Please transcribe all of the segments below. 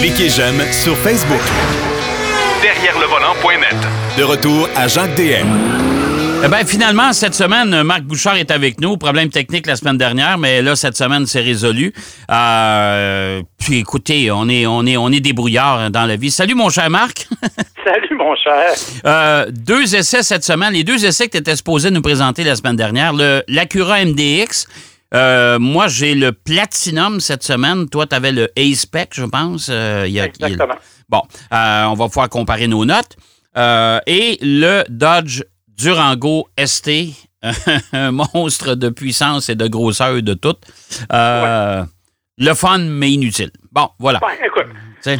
Cliquez j'aime sur Facebook. Derrière le volant.net. De retour à Jacques DM. Eh bien, finalement, cette semaine, Marc Bouchard est avec nous. Problème technique la semaine dernière, mais là, cette semaine, c'est résolu. Euh, puis écoutez, on est, on est, on est débrouillard dans la vie. Salut, mon cher Marc. Salut, mon cher. Euh, deux essais cette semaine. Les deux essais que tu étais supposé nous présenter la semaine dernière. Le, L'Acura MDX. Euh, moi, j'ai le Platinum cette semaine. Toi, tu avais le A-Spec, je pense. Euh, il y a, Exactement. bon, euh, on va pouvoir comparer nos notes. Euh, et le Dodge Durango ST, un monstre de puissance et de grosseur de tout. Le fun, mais inutile. Bon, voilà. Écoute, il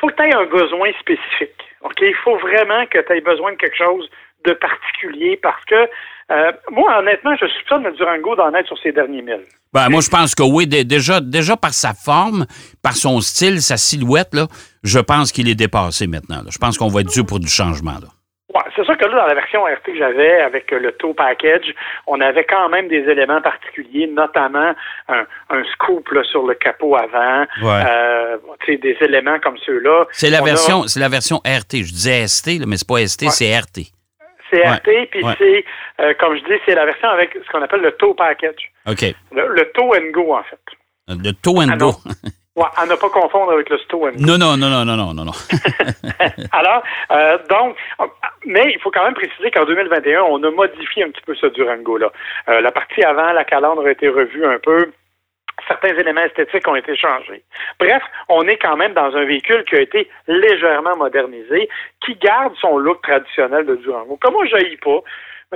faut que tu aies un besoin spécifique. OK? Il faut vraiment que tu aies besoin de quelque chose de particulier parce que euh, moi, honnêtement, je soupçonne le Durango d'en être sur ses derniers milles. Ben, moi, je pense que oui. Déjà, déjà par sa forme, par son style, sa silhouette, là, je pense qu'il est dépassé maintenant. Je pense qu'on va être dû pour du changement. Là. Ouais, c'est sûr que là, dans la version RT que j'avais avec le tow package, on avait quand même des éléments particuliers, notamment un, un scoop là, sur le capot avant, ouais. euh, des éléments comme ceux-là. C'est la version, a... c'est la version RT. Je disais ST, là, mais c'est pas ST, ouais. c'est RT. C'est RT, puis c'est, euh, comme je dis, c'est la version avec ce qu'on appelle le tow package. OK. Le, le tow and go, en fait. Le tow and ah, go. Ouais, à ne pas confondre avec le Stow Non, non, non, non, non, non, non, non. Alors, euh, donc, mais il faut quand même préciser qu'en 2021, on a modifié un petit peu ce Durango-là. Euh, la partie avant, la calandre a été revue un peu. Certains éléments esthétiques ont été changés. Bref, on est quand même dans un véhicule qui a été légèrement modernisé, qui garde son look traditionnel de Durango. Comme moi, je pas.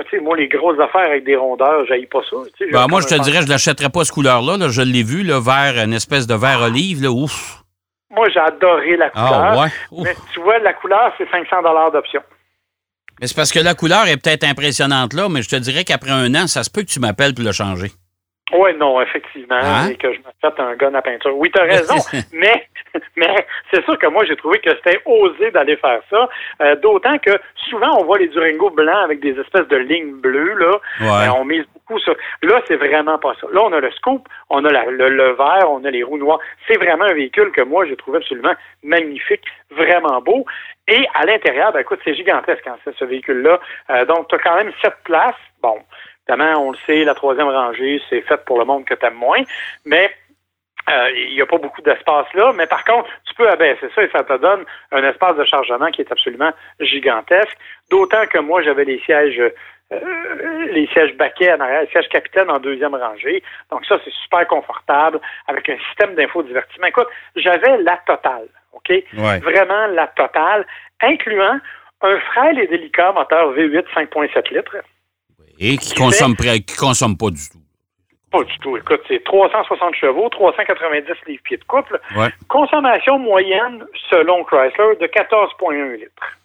Tu sais, moi, les grosses affaires avec des rondeurs, j'aille pas ça. Ben, moi, je te dirais, je l'achèterais pas ce couleur-là. Là. Je l'ai vu, le vert, une espèce de vert olive. Là. Ouf. Moi, j'ai adoré la couleur. Ah, ouais? Mais tu vois, la couleur, c'est 500 d'option. Mais c'est parce que la couleur est peut-être impressionnante là, mais je te dirais qu'après un an, ça se peut que tu m'appelles pour le changer. Oui, non, effectivement, hein? et que je m'achète un gun à peinture. Oui, tu as raison, mais, mais c'est sûr que moi, j'ai trouvé que c'était osé d'aller faire ça, euh, d'autant que souvent, on voit les Durango blancs avec des espèces de lignes bleues, là. Ouais. Euh, on mise beaucoup sur... Là, c'est vraiment pas ça. Là, on a le scoop, on a la, le, le vert, on a les roues noires. C'est vraiment un véhicule que moi, j'ai trouvé absolument magnifique, vraiment beau. Et à l'intérieur, ben écoute, c'est gigantesque, hein, ce véhicule-là. Euh, donc, tu as quand même sept places. Bon, Évidemment, on le sait, la troisième rangée, c'est fait pour le monde que tu aimes moins, mais euh, il n'y a pas beaucoup d'espace là, mais par contre, tu peux abaisser ça et ça te donne un espace de chargement qui est absolument gigantesque. D'autant que moi, j'avais les sièges euh, les sièges baquets en arrière, les sièges capitaine en deuxième rangée. Donc ça, c'est super confortable avec un système d'infodivertissement. Écoute, j'avais la totale, OK? Ouais. Vraiment la totale, incluant un frêle et délicat moteur V8 5.7 litres. Et qui consomme, qui consomme pas du tout. Pas du tout. Écoute, c'est 360 chevaux, 390 livres-pieds de couple. Ouais. Consommation moyenne, selon Chrysler, de 14,1 litres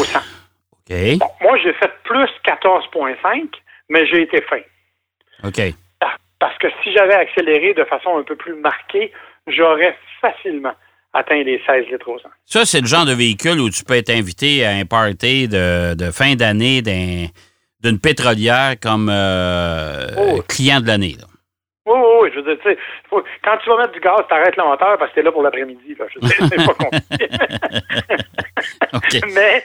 au 100. OK. Bon, moi, j'ai fait plus 14,5, mais j'ai été fin. OK. Parce que si j'avais accéléré de façon un peu plus marquée, j'aurais facilement atteint les 16 litres au 100. Ça, c'est le genre de véhicule où tu peux être invité à un party de, de fin d'année d'un d'une pétrolière comme euh, Oh. client de l'année. Oui, oui, oui. Je veux dire, tu sais, faut- quand tu vas mettre du gaz, t'arrêtes le moteur parce que t'es là pour l'après-midi. c'est pas compliqué. Mais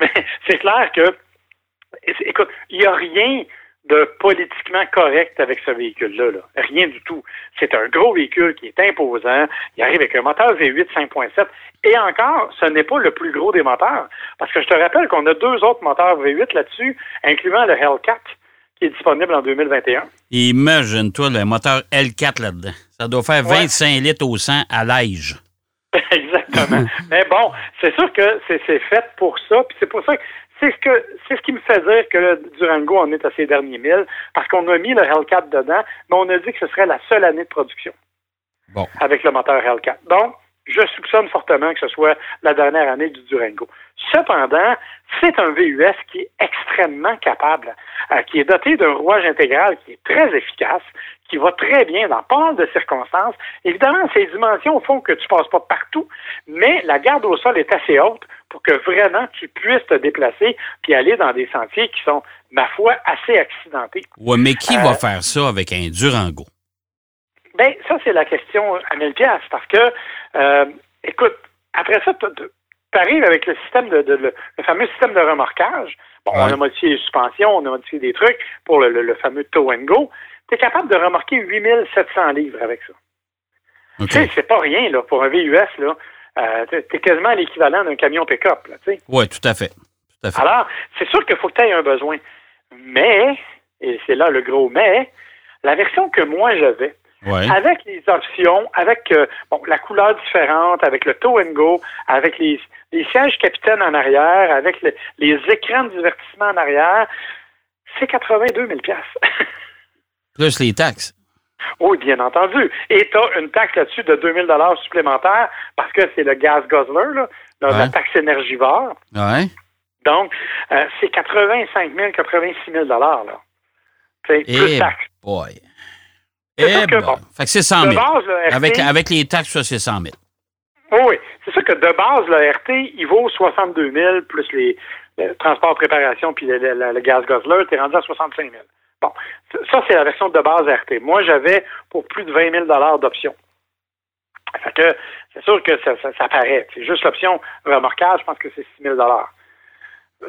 mais c'est clair que, écoute, il n'y a rien de politiquement correct avec ce véhicule-là. là. Rien du tout. C'est un gros véhicule qui est imposant. Il arrive avec un moteur V8 5.7. Et encore, ce n'est pas le plus gros des moteurs. Parce que je te rappelle qu'on a deux autres moteurs V8 là-dessus, incluant le Hellcat, qui est disponible en 2021. Imagine-toi le moteur L4 là-dedans. Ça doit faire Ouais. 25 litres au 100 à l'âge. Exactement. Mais bon, c'est sûr que c'est fait pour ça, puis c'est pour ça que c'est ce que c'est ce qui me fait dire que le Durango en est à ses derniers milles, parce qu'on a mis le Hellcat dedans, mais on a dit que ce serait la seule année de production Bon. avec le moteur Hellcat. Donc, je soupçonne fortement que ce soit la dernière année du Durango. Cependant, c'est un VUS qui est extrêmement capable, euh, qui est doté d'un rouage intégral qui est très efficace, qui va très bien dans pas mal de circonstances. Évidemment, ces dimensions font que tu passes pas partout, mais la garde au sol est assez haute pour que vraiment tu puisses te déplacer puis aller dans des sentiers qui sont, ma foi, assez accidentés. Ouais, mais qui Euh, va faire ça avec un Durango? Ben, ça, c'est la question à 1000 pièces parce que, euh, écoute, après ça, tu arrives avec le système de, de- le, le fameux système de remorquage. Bon, on a modifié les suspensions, on a modifié des trucs pour le, le- le fameux tow and go. Tu es capable de remorquer 8700 livres avec ça. Tu sais, c'est pas rien, là, pour un VUS, là. Euh, t'es- quasiment l'équivalent d'un camion pick-up, tu sais. Oui, tout à fait. Tout à fait. Alors, c'est sûr qu'il faut que tu aies un besoin. Mais, et c'est là le gros mais, la version que moi j'avais, Ouais. avec les options, avec euh, bon, la couleur différente, avec le tow and go, avec les, les sièges capitaines en arrière, avec le- les écrans de divertissement en arrière, c'est 82 000 Plus les taxes. Oui, bien entendu. Et tu as une taxe là-dessus de 2000 dollars supplémentaires parce que c'est le gaz guzzler, là, la, la Ouais. taxe énergivore. Ouais. Donc, euh, c'est 85 000, 86 000 dollars. C'est plus Eh taxes. boy. C'est sûr Eh que, bon, Fait que c'est 100 De 000. base, le RT, Avec, avec les taxes, ça, c'est 100 000. Oui. C'est sûr que de base, le RT, il vaut 62 000 plus les, le transport, préparation puis le, le- le gaz guzzler, t'es rendu à 65 000. Bon, ça, c'est la version de base RT. Moi, j'avais pour plus de 20 000 d'options. Fait que c'est sûr que ça, ça, ça paraît. C'est juste l'option remorquage, je pense que c'est 6 000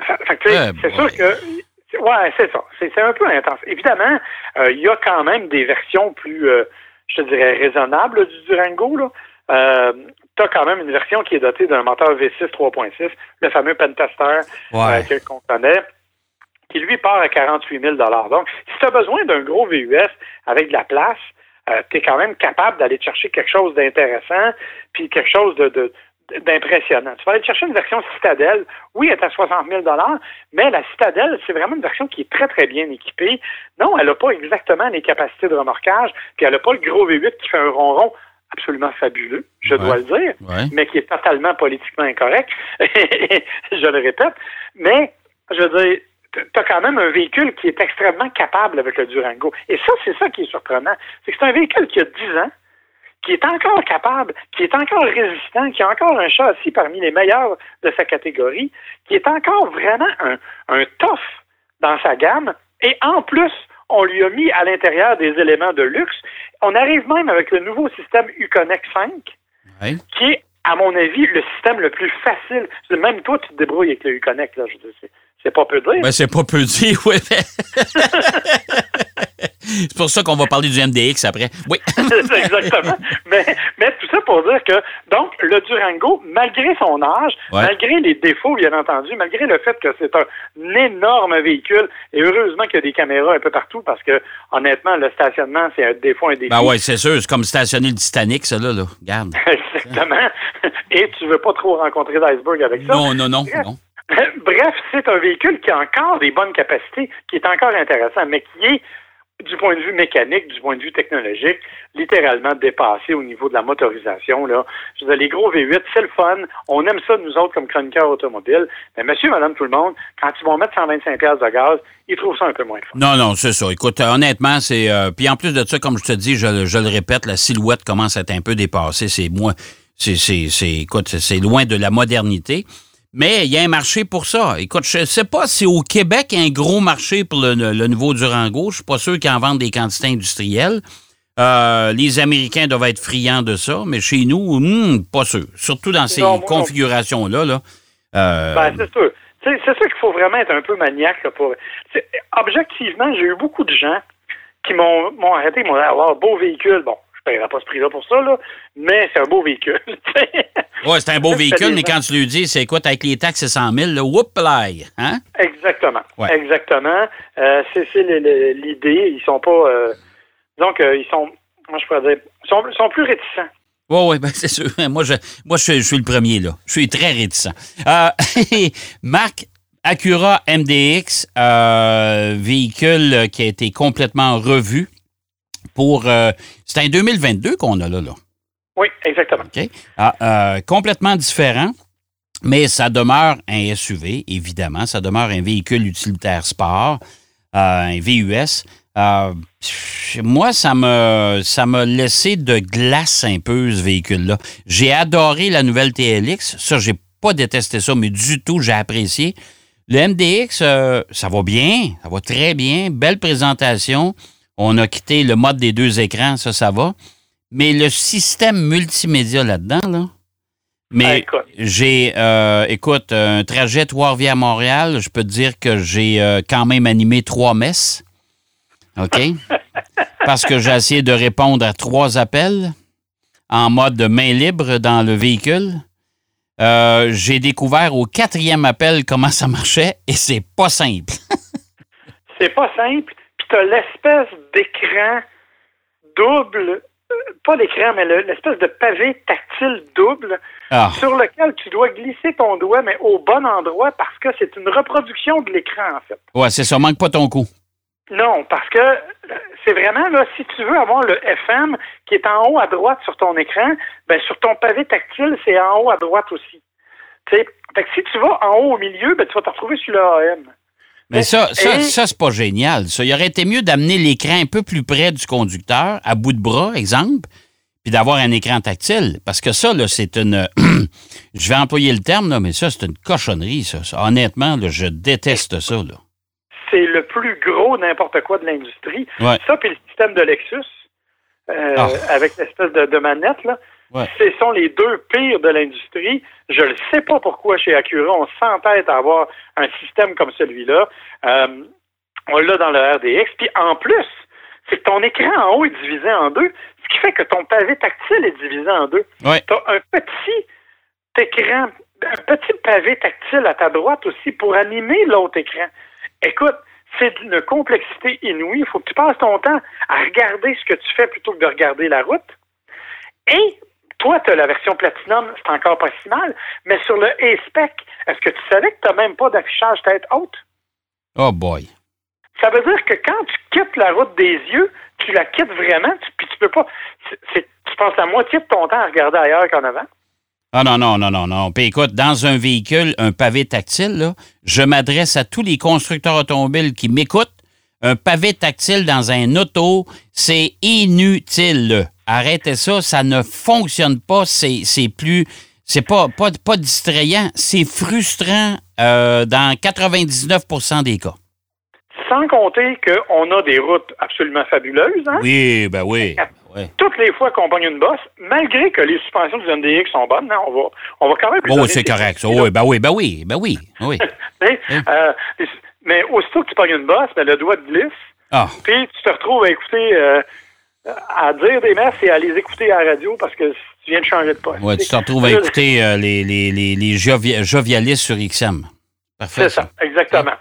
Fait, fait que, Eh c'est sûr que... Ouais, c'est ça. C'est un peu intense. Évidemment, euh, il y a quand même des versions plus, euh, je te dirais, raisonnables du Durango. Là. Euh, tu as quand même une version qui est dotée d'un moteur V6 3.6, le fameux Pentester Ouais. que- qu'on connaît, qui lui part à 48 000 Donc, si tu as besoin d'un gros VUS avec de la place, tu es quand même capable d'aller te chercher quelque chose d'intéressant, puis quelque chose de, de- d'impressionnant. Tu vas aller chercher une version Citadelle. Oui, elle est à 60 000 mais la Citadelle, c'est vraiment une version qui est très, très bien équipée. Non, elle n'a pas exactement les capacités de remorquage, puis elle n'a pas le gros V8 qui fait un ronron absolument fabuleux, je Ouais. dois le dire Ouais. mais qui est totalement politiquement incorrect. je le répète. Mais, je veux dire, tu as quand même un véhicule qui est extrêmement capable avec le Durango. Et ça, c'est ça qui est surprenant. C'est que c'est un véhicule qui a 10 ans, qui est encore capable, qui est encore résistant, qui a encore un châssis parmi les meilleurs de sa catégorie, qui est encore vraiment un, un tough dans sa gamme. Et en plus, on lui a mis à l'intérieur des éléments de luxe. On arrive même avec le nouveau système Uconnect 5, Ouais. qui est, à mon avis, le système le plus facile. Même toi, tu te débrouilles avec le Uconnect, là. Je veux dire, c'est, pas peu dire. Ben, c'est pas peu dit, oui. c'est pour ça qu'on va parler du MDX après. Oui. Exactement. Mais, mais tout ça pour dire que, donc, le Durango, malgré son âge, Ouais. malgré les défauts, bien entendu, malgré le fait que c'est un énorme véhicule, et heureusement qu'il y a des caméras un peu partout, parce que, honnêtement, le stationnement, c'est un défaut, un défi. Ben ouais, c'est sûr. C'est comme stationner le Titanic, ça, là. là. Regarde. Exactement. Et tu veux pas trop rencontrer d'iceberg avec ça? Non, non, non, non. Bref, c'est un véhicule qui a encore des bonnes capacités, qui est encore intéressant, mais qui est, du point de vue mécanique, du point de vue technologique, littéralement dépassé au niveau de la motorisation. Là. Je veux dire, les gros V8, c'est le fun. On aime ça, nous autres, comme chroniqueurs automobiles. Mais monsieur, madame, tout le monde, quand ils vont mettre 125 pièces de gaz, ils trouvent ça un peu moins fun. Non, non, c'est ça. Écoute, euh, honnêtement, c'est. euh, puis en plus de ça, comme je te dis, je, le- je le répète, la silhouette commence à être un peu dépassée. C'est moi. C'est, c'est, c'est, écoute, c'est loin de la modernité. Mais il y a un marché pour ça. Écoute, je sais pas si au Québec, il y a un gros marché pour le, le nouveau Durango. Je suis pas sûr qu'ils en vendent des quantités industrielles. Euh, les Américains doivent être friands de ça, mais chez nous, hmm, pas sûr. Surtout dans ces configurations-là. Là. Euh, Ben, c'est sûr. C'est sûr qu'il faut vraiment être un peu maniaque. Là, pour... Objectivement, j'ai eu beaucoup de gens qui m'ont arrêté, m'ont dit Alors, beau véhicule. Bon, je ne paierai pas ce prix-là pour ça, là, mais c'est un beau véhicule. Ouais, c'est un beau véhicule, mais quand tu lui dis, c'est écoute, avec les taxes, c'est 100 000, là, whoop hein? Exactement. Ouais. Exactement. Euh, c'est le- le- l'idée. Ils sont pas. Euh, donc, euh, ils sont. Moi, je pourrais dire. Ils sont, plus réticents. Oui, oui, ben c'est sûr. Moi, je, moi je, suis- je suis le premier, là. Je suis très réticent. Marc, Acura MDX, véhicule qui a été complètement revu pour... euh, c'est un 2022 qu'on a là, là. Oui, exactement. OK? Ah, euh, complètement différent, mais ça demeure un SUV, évidemment. Ça demeure un véhicule utilitaire sport, euh, un VUS. Euh, moi, ça me ça m'a laissé de glace un peu, ce véhicule-là. J'ai adoré la nouvelle TLX. Ça, j'ai pas détesté ça, mais du tout, j'ai apprécié. Le MDX, euh, ça va bien, ça va très bien. Belle présentation. On a quitté le mode des deux écrans, ça, ça va. Mais le système multimédia là-dedans, là. Ah, Mais écoute. j'ai, euh, écoute, un trajet Trois-Rivières-Montréal, je peux te dire que j'ai euh, quand même animé trois messes. OK? Parce que j'ai essayé de répondre à trois appels en mode main libre dans le véhicule. Euh, j'ai découvert au quatrième appel comment ça marchait et c'est pas simple. C'est pas simple. T'as l'espèce d'écran double, euh, pas d'écran, mais le- l'espèce de pavé tactile double Ah, sur lequel tu dois glisser ton doigt, mais au bon endroit parce que c'est une reproduction de l'écran, en fait. ouais, c'est ça, manque pas ton coup. Non, parce que euh, c'est vraiment là, si tu veux avoir le FM qui est en haut à droite sur ton écran, ben sur ton pavé tactile, c'est en haut à droite aussi. Tu sais, fait que si tu vas en haut au milieu, ben tu vas te retrouver sur le AM. Mais ça, ça, Et- ça c'est pas génial. Ça, il aurait été mieux d'amener l'écran un peu plus près du conducteur, à bout de bras, exemple, puis d'avoir un écran tactile. Parce que ça, là, c'est une. je vais employer le terme, là, mais ça, c'est une cochonnerie, ça. Ça, Honnêtement, là, je déteste ça, là. C'est le plus gros n'importe quoi de l'industrie. Ouais. Ça, puis le système de Lexus, euh, Ah. avec l'espèce de, de manette, là, Ouais. ce sont les deux pires de l'industrie. Je ne sais pas pourquoi chez Acura, on s'entête à avoir un système comme celui-là. Euh, on l'a dans le RDX. Puis en plus, c'est que ton écran en haut est divisé en deux, ce qui fait que ton pavé tactile est divisé en deux. Ouais. Tu as un petit écran, un petit pavé tactile à ta droite aussi pour animer l'autre écran. Écoute, c'est d'une complexité inouïe. Il faut que tu passes ton temps à regarder ce que tu fais plutôt que de regarder la route. Et toi, tu as la version Platinum, c'est encore pas si mal, mais sur le A-Spec, est-ce que tu savais que tu n'as même pas d'affichage tête haute? Oh boy. Ça veut dire que quand tu quittes la route des yeux, tu la quittes vraiment, tu- puis tu peux pas. c'est- tu passes la moitié de ton temps à regarder ailleurs qu'en avant. Ah non, non, non, non, non. Puis écoute, dans un véhicule, un pavé tactile, là, je m'adresse à tous les constructeurs automobiles qui m'écoutent. Un pavé tactile dans un auto, c'est inutile. Arrêtez ça, ça ne fonctionne pas, c'est c'est plus... C'est pas, pas, pas distrayant, c'est frustrant euh, dans 99% des cas. Sans compter qu'on a des routes absolument fabuleuses. Hein? Oui, ben oui. Ouais. Toutes les fois qu'on pogne une bosse, malgré que les suspensions du MDX sont bonnes, hein, on, va, on va quand même... Bon, donner c'est correct. ça. Oui, ben oui, ben oui, ben oui. oui. Tu sais, euh, mais aussitôt que tu pognes une bosse, ben, le doigt te glisse, Ah, puis tu te retrouves à écouter, euh, à dire des messes et à les écouter à la radio parce que tu viens de changer de poste. ouais, tu te retrouves à écouter euh, les, les, les, les jovi- jovialistes sur XM. Parfait. C'est ça, exactement.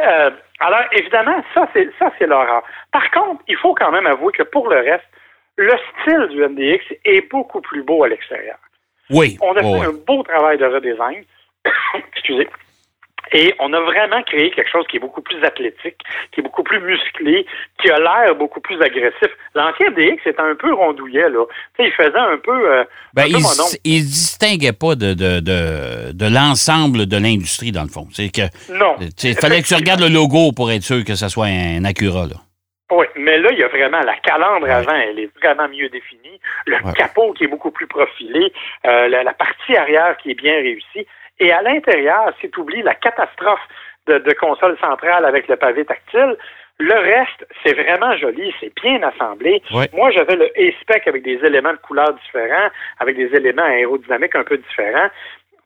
Euh, alors, évidemment, ça, c'est ça, c'est l'horreur. Par contre, il faut quand même avouer que pour le reste, le style du MDX est beaucoup plus beau à l'extérieur. Oui. On a oh, fait ouais. un beau travail de redesign. Excusez. Et on a vraiment créé quelque chose qui est beaucoup plus athlétique, qui est beaucoup plus musclé, qui a l'air beaucoup plus agressif. L'ancien DX était un peu rondouillet, là. Tu sais, il faisait un peu... euh, Ben, un il se distinguait pas de, de, l'ensemble de l'industrie, dans le fond. C'est que Non. il fallait que tu regardes le logo pour être sûr que ça soit un Acura. Là. Oui, mais là, il y a vraiment la calandre avant, elle est vraiment mieux définie. Le Ouais. capot qui est beaucoup plus profilé, euh, la, la partie arrière qui est bien réussie. Et à l'intérieur, si tu oublies la catastrophe de, de console centrale avec le pavé tactile, le reste, c'est vraiment joli, c'est bien assemblé. Ouais. Moi, j'avais le A-Spec avec des éléments de couleur différents, avec des éléments aérodynamiques un peu différents.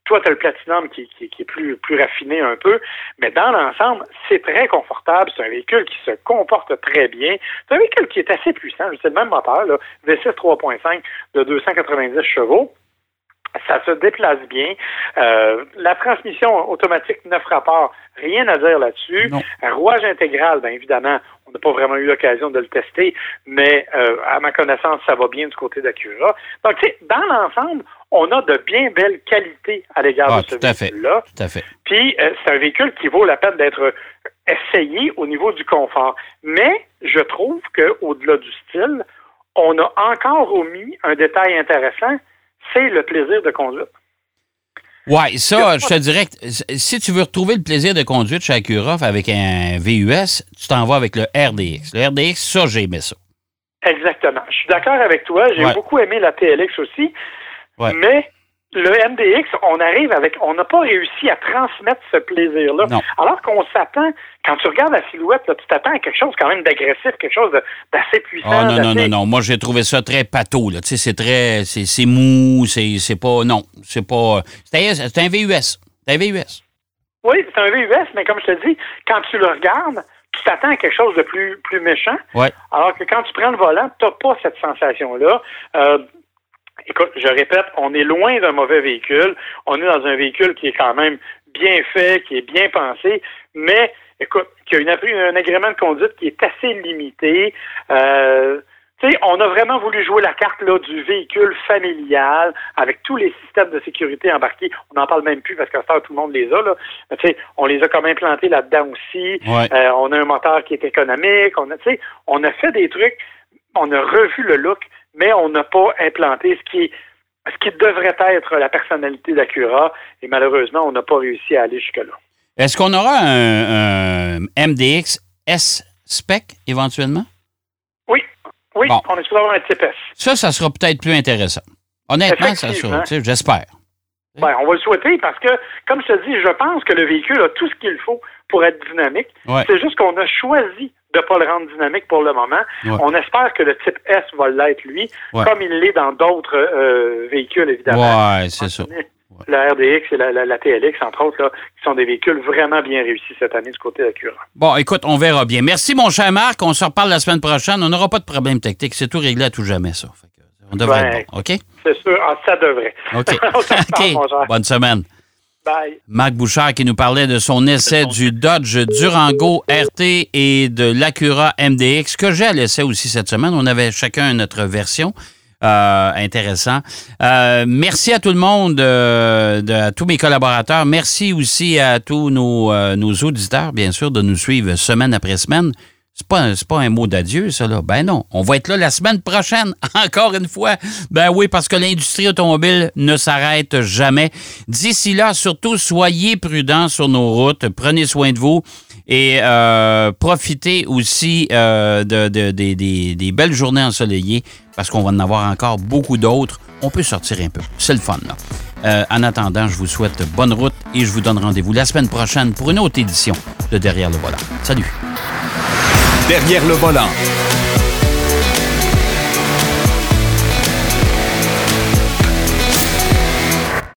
Toi, tu as le Platinum qui, qui- qui est plus, plus raffiné un peu, mais dans l'ensemble, c'est très confortable. C'est un véhicule qui se comporte très bien. C'est un véhicule qui est assez puissant. C'est le même moteur, là, V6 3.5 de 290 chevaux. Ça se déplace bien. Euh, la transmission automatique neuf rapports, rien à dire là-dessus. Rouage intégral, bien évidemment, on n'a pas vraiment eu l'occasion de le tester, mais euh, à ma connaissance, ça va bien du côté d'Acura. Donc, tu sais, dans l'ensemble, on a de bien belles qualités à l'égard Ah, de ce véhicule-là. Tout à fait. Puis, euh, c'est un véhicule qui vaut la peine d'être essayé au niveau du confort. Mais je trouve qu'au-delà du style, on a encore omis un détail intéressant, c'est le plaisir de conduite. Ouais, ça, je te dirais que si tu veux retrouver le plaisir de conduite chez Acura avec un VUS, tu t'en vas avec le RDX. Le RDX, ça, j'ai aimé ça. Exactement. Je suis d'accord avec toi. J'ai Ouais. beaucoup aimé la TLX aussi. Ouais. Mais le MDX, on arrive avec, on n'a pas réussi à transmettre ce plaisir-là. Alors qu'on s'attend, quand tu regardes la silhouette, là, tu t'attends à quelque chose quand même d'agressif, quelque chose d'assez puissant. Ah non, non, non, non. Moi, j'ai trouvé ça très pâteau. Là. Tu sais, c'est très. C'est mou, c'est pas. Non, c'est pas. C'est un, c'est un VUS. C'est un VUS. Oui, c'est un VUS, mais comme je te dis, quand tu le regardes, tu t'attends à quelque chose de plus, plus méchant. Ouais. Alors que quand tu prends le volant, tu n'as pas cette sensation-là. Euh, écoute, je répète, on est loin d'un mauvais véhicule. On est dans un véhicule qui est quand même bien fait, qui est bien pensé, mais écoute, qui a une, un agrément de conduite qui est assez limité. Euh, tu sais, on a vraiment voulu jouer la carte là, du véhicule familial avec tous les systèmes de sécurité embarqués. On n'en parle même plus parce qu'à ce temps, tout le monde les a. Là. Mais, tu sais, on les a comme implantés là-dedans aussi. Ouais. Euh, on a un moteur qui est économique. On a, tu sais, on a fait des trucs. On a revu le look, mais on n'a pas implanté ce qui ce qui devrait être la personnalité d'Acura. Et malheureusement, on n'a pas réussi à aller jusque-là. Est-ce qu'on aura un, un MDX S-Spec éventuellement? Oui, oui, Bon. on est supposé avoir un type S. Ça, ça sera peut-être plus intéressant. Honnêtement, ça sera. tu sais, J'espère. Ben, on va le souhaiter parce que, comme je te dis, je pense que le véhicule a tout ce qu'il faut pour être dynamique. Ouais. C'est juste qu'on a choisi de ne pas le rendre dynamique pour le moment. Ouais. On espère que le type S va l'être, lui, Ouais. comme il l'est dans d'autres euh, véhicules, évidemment. Ouais, c'est ça. La RDX et la, la- la TLX, entre autres, là, qui sont des véhicules vraiment bien réussis cette année du côté d'Acura. Bon, écoute, on verra bien. Merci, mon cher Marc. On se reparle la semaine prochaine. On n'aura pas de problème technique. C'est tout réglé à tout jamais, ça. Fait que, on devrait Ben, être bon. OK? C'est sûr, ah, ça devrait. OK. On se reparle, mon cher. OK. Bonne semaine. Bye. Marc Bouchard qui nous parlait de son essai du Dodge Durango RT et de l'Acura MDX que j'ai à l'essai aussi cette semaine. On avait chacun notre version. Euh, intéressant. Euh, merci à tout le monde, euh, de- à tous mes collaborateurs. Merci aussi à tous nos, euh, nos auditeurs, bien sûr, de nous suivre semaine après semaine. C'est pas, pas un mot d'adieu, ça, là. Ben non. On va être là la semaine prochaine, encore une fois. Ben oui, parce que l'industrie automobile ne s'arrête jamais. D'ici là, surtout, soyez prudents sur nos routes. Prenez soin de vous et euh, profitez aussi euh, de, de- des- des- des belles journées ensoleillées parce qu'on va en avoir encore beaucoup d'autres. On peut sortir un peu. C'est le fun, là. Euh, en attendant, je vous souhaite bonne route et je vous donne rendez-vous la semaine prochaine pour une autre édition de Derrière le volant. Salut! Derrière le volant.